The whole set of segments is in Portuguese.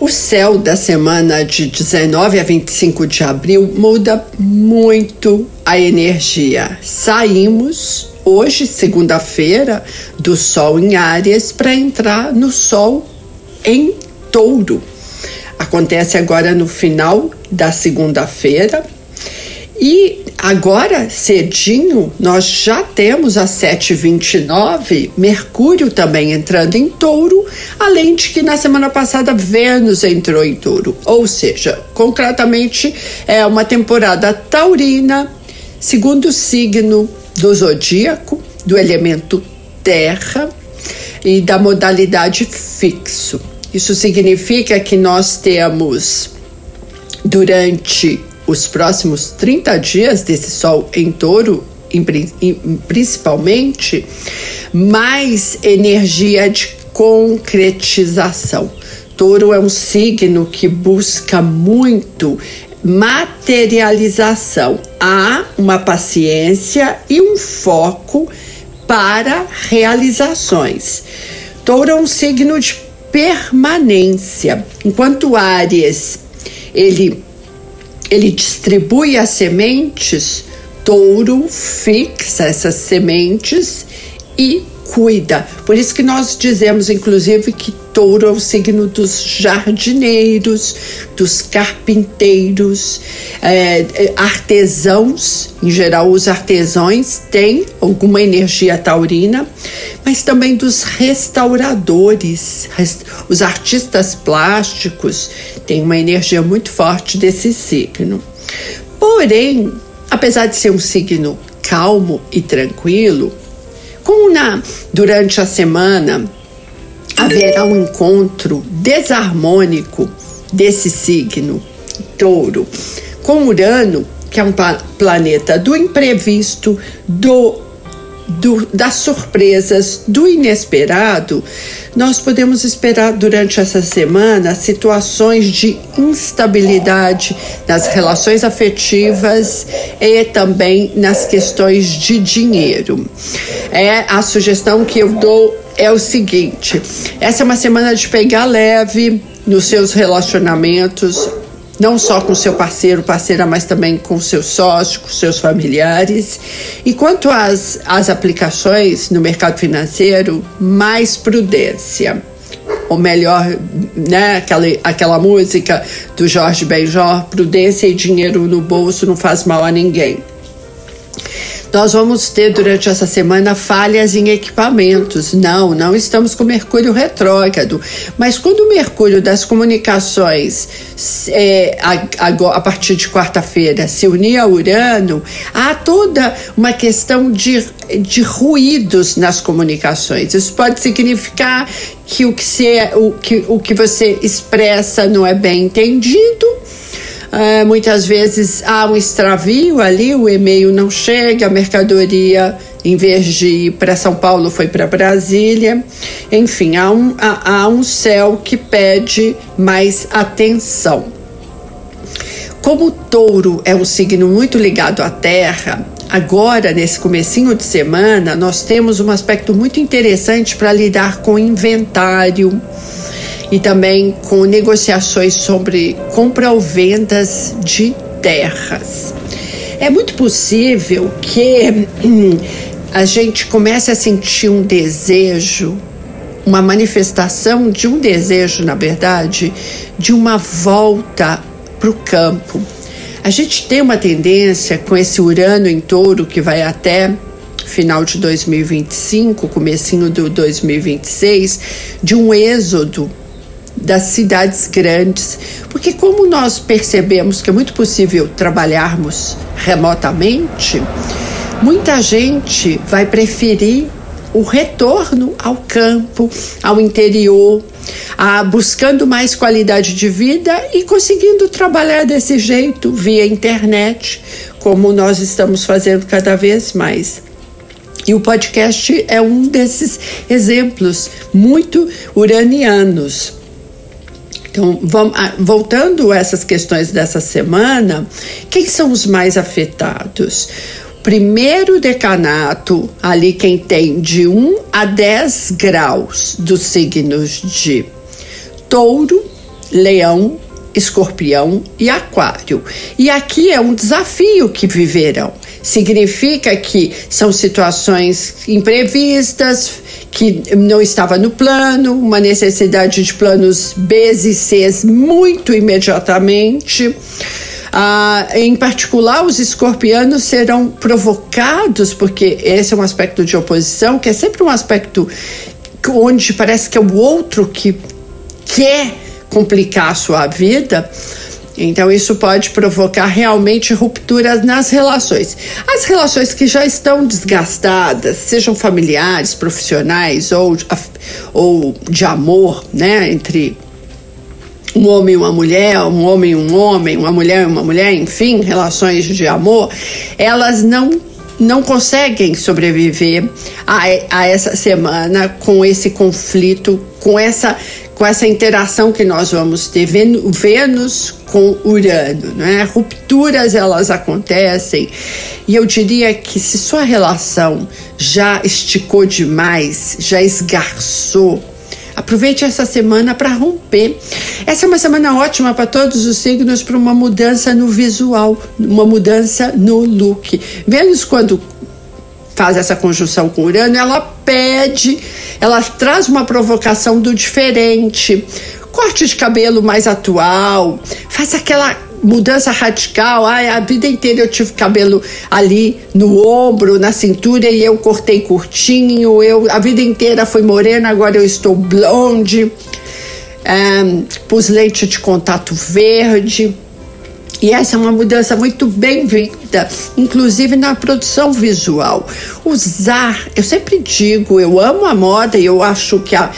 O céu da semana de 19 a 25 de abril muda muito a energia. Saímos hoje, segunda-feira, do Sol em Áries para entrar no Sol em Touro. Acontece agora no final da segunda-feira e agora, cedinho, nós já temos a 729, Mercúrio também entrando em touro, além de que na semana passada Vênus entrou em touro. Ou seja, concretamente é uma temporada taurina, segundo signo do zodíaco, do elemento terra e da modalidade fixo. Isso significa que nós temos durante os próximos 30 dias desse Sol em touro, principalmente, mais energia de concretização. Touro é um signo que busca muito materialização. Há uma paciência e um foco para realizações. Touro é um signo de permanência, enquanto Áries ele ele distribui as sementes, touro fixa essas sementes e cuida. Por isso que nós dizemos, inclusive, que touro é o signo dos jardineiros, dos carpinteiros, é, é, artesãos. Em geral, os artesãos têm alguma energia taurina, mas também dos restauradores, os artistas plásticos têm uma energia muito forte desse signo. Porém, apesar de ser um signo calmo e tranquilo, como na, durante a semana haverá um encontro desarmônico desse signo, touro, com Urano, que é um planeta do imprevisto, do do, das surpresas, do inesperado, nós podemos esperar durante essa semana situações de instabilidade nas relações afetivas e também nas questões de dinheiro. É a sugestão que eu dou é o seguinte: essa é uma semana de pegar leve nos seus relacionamentos, não só com seu parceiro, parceira, mas também com seus sócios, com seus familiares. E quanto às, às aplicações no mercado financeiro, mais prudência. Ou melhor, né, aquela, aquela música do Jorge Benjor, prudência e dinheiro no bolso não faz mal a ninguém. Nós vamos ter durante essa semana falhas em equipamentos. Não, não estamos com Mercúrio retrógrado. Mas quando o Mercúrio das comunicações, é, a, a, a partir de quarta-feira, se unir a Urano, há toda uma questão de, de ruídos nas comunicações. Isso pode significar que o que, se, o, que, o que você expressa não é bem entendido Uh, muitas vezes há um extravio ali, o e-mail não chega, a mercadoria, em vez de ir para São Paulo, foi para Brasília. Enfim, há um, há, há um céu que pede mais atenção. Como o touro é um signo muito ligado à terra, agora nesse comecinho de semana nós temos um aspecto muito interessante para lidar com inventário, e também com negociações sobre compra ou vendas de terras. É muito possível que hum, a gente comece a sentir um desejo, uma manifestação de um desejo, na verdade, de uma volta para o campo. A gente tem uma tendência com esse Urano em touro que vai até final de 2025, comecinho do 2026, de um êxodo das cidades grandes, porque como nós percebemos que é muito possível trabalharmos remotamente, muita gente vai preferir o retorno ao campo, ao interior, a, buscando mais qualidade de vida e conseguindo trabalhar desse jeito via internet, como nós estamos fazendo cada vez mais. E o podcast é um desses exemplos muito uranianos. Então, vamos, voltando a essas questões dessa semana, quem são os mais afetados? Primeiro decanato, ali quem tem de 1 a 10 graus dos signos de touro, leão, escorpião e aquário. E aqui é um desafio que viverão. Significa que são situações imprevistas, que não estava no plano, uma necessidade de planos B e C muito imediatamente. Ah, em particular, os escorpianos serão provocados, porque esse é um aspecto de oposição, que é sempre um aspecto onde parece que é o outro que quer complicar a sua vida. Então, isso pode provocar realmente rupturas nas relações. As relações que já estão desgastadas, sejam familiares, profissionais ou, ou de amor, né, entre um homem e uma mulher, um homem e um homem, uma mulher e uma mulher, enfim, relações de amor, elas não não conseguem sobreviver a, a essa semana com esse conflito, com essa com essa interação que nós vamos ter Vênus com Urano, né? Rupturas elas acontecem e eu diria que se sua relação já esticou demais, já esgarçou, aproveite essa semana para romper. Essa é uma semana ótima para todos os signos para uma mudança no visual, uma mudança no look. Vênus quando faz essa conjunção com Urano, ela pede, ela traz uma provocação do diferente, corte de cabelo mais atual, faz aquela mudança radical. Ai, a vida inteira eu tive cabelo ali no ombro, na cintura e eu cortei curtinho. Eu a vida inteira foi morena, agora eu estou blonde. Um, pus leite de contato verde. E essa é uma mudança muito bem-vinda, inclusive na produção visual. Usar, eu sempre digo, eu amo a moda e eu acho que a,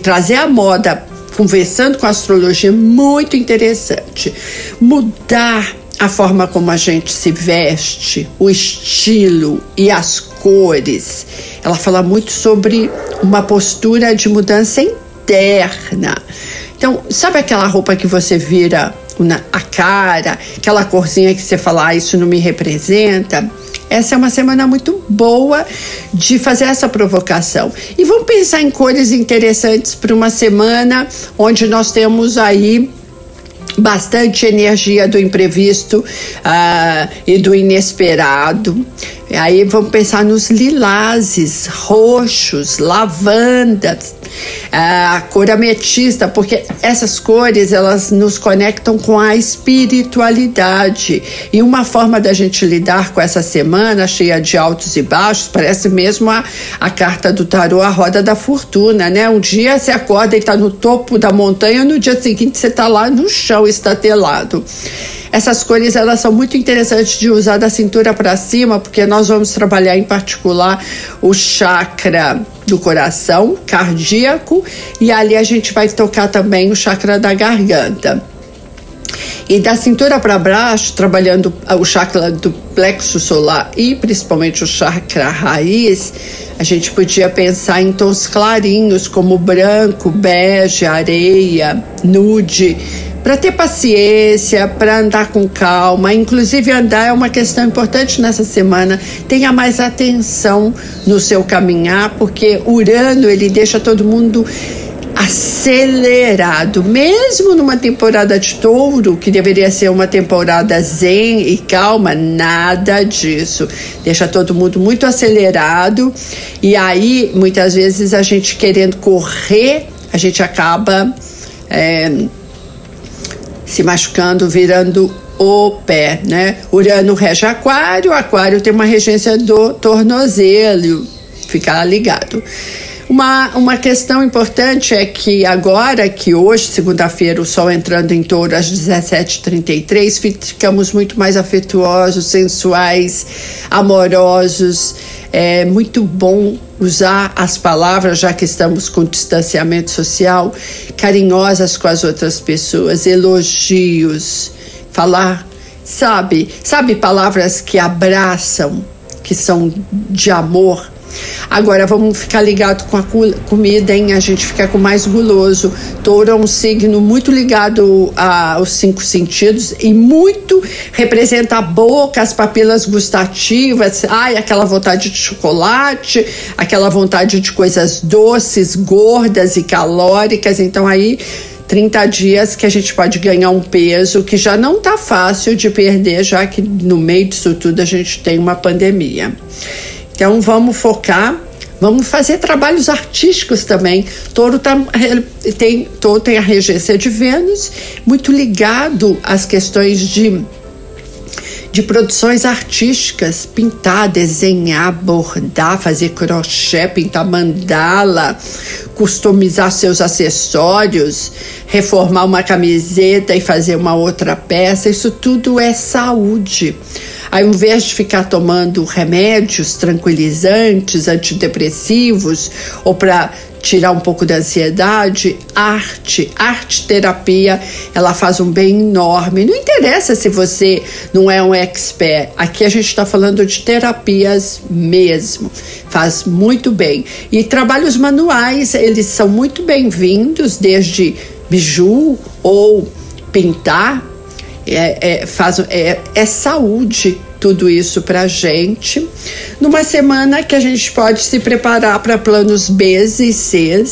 trazer a moda conversando com a astrologia é muito interessante. Mudar a forma como a gente se veste, o estilo e as cores. Ela fala muito sobre uma postura de mudança interna. Então, sabe aquela roupa que você vira a cara, aquela corzinha que você fala, ah, isso não me representa? Essa é uma semana muito boa de fazer essa provocação. E vamos pensar em cores interessantes para uma semana onde nós temos aí bastante energia do imprevisto uh, e do inesperado. Aí vamos pensar nos lilazes, roxos, lavandas, a cor ametista, porque essas cores elas nos conectam com a espiritualidade. E uma forma da gente lidar com essa semana cheia de altos e baixos, parece mesmo a, a carta do tarô, a roda da fortuna, né? Um dia você acorda e está no topo da montanha, no dia seguinte você está lá no chão, estatelado. Essas cores elas são muito interessantes de usar da cintura para cima, porque nós vamos trabalhar em particular o chakra do coração, cardíaco, e ali a gente vai tocar também o chakra da garganta. E da cintura para baixo, trabalhando o chakra do plexo solar e principalmente o chakra raiz, a gente podia pensar em tons clarinhos como branco, bege, areia, nude, para ter paciência, para andar com calma. Inclusive, andar é uma questão importante nessa semana. Tenha mais atenção no seu caminhar, porque Urano ele deixa todo mundo acelerado, mesmo numa temporada de touro, que deveria ser uma temporada zen e calma, nada disso. Deixa todo mundo muito acelerado e aí muitas vezes a gente querendo correr, a gente acaba. É, se machucando, virando o pé, né? Urano rege aquário, aquário tem uma regência do tornozelo, ficar ligado. Uma, uma questão importante é que agora que hoje, segunda-feira, o sol entrando em touro às 17h33, ficamos muito mais afetuosos, sensuais, amorosos. É muito bom usar as palavras, já que estamos com distanciamento social, carinhosas com as outras pessoas, elogios, falar, sabe, sabe palavras que abraçam, que são de amor Agora vamos ficar ligado com a comida, hein? A gente fica com mais guloso. Touro é um signo muito ligado aos cinco sentidos e muito representa a boca, as papilas gustativas, ai, aquela vontade de chocolate, aquela vontade de coisas doces, gordas e calóricas. Então aí 30 dias que a gente pode ganhar um peso que já não tá fácil de perder, já que no meio disso tudo a gente tem uma pandemia. Então vamos focar, vamos fazer trabalhos artísticos também. Touro tá, tem, tem a regência de Vênus, muito ligado às questões de de produções artísticas, pintar, desenhar, bordar, fazer crochê, pintar mandala, customizar seus acessórios, reformar uma camiseta e fazer uma outra peça, isso tudo é saúde. Ao invés de ficar tomando remédios tranquilizantes, antidepressivos ou para tirar um pouco da ansiedade, arte, arte terapia, ela faz um bem enorme. Não interessa se você não é um expert, aqui a gente está falando de terapias mesmo, faz muito bem. E trabalhos manuais, eles são muito bem-vindos, desde biju ou pintar, é, é, faz, é, é saúde tudo isso para a gente. Numa semana que a gente pode se preparar para planos B e C,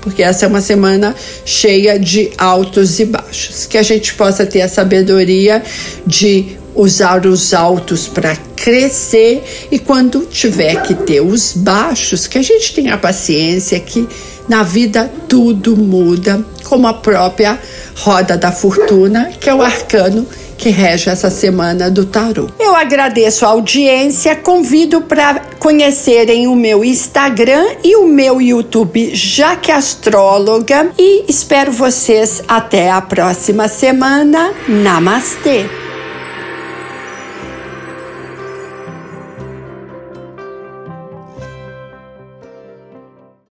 porque essa é uma semana cheia de altos e baixos. Que a gente possa ter a sabedoria de usar os altos para crescer e quando tiver que ter os baixos, que a gente tenha paciência que na vida tudo muda, como a própria roda da fortuna, que é o arcano que rege essa semana do tarô. Eu agradeço a audiência, convido para conhecerem o meu Instagram e o meu YouTube Jaque Astróloga e espero vocês até a próxima semana. Namastê!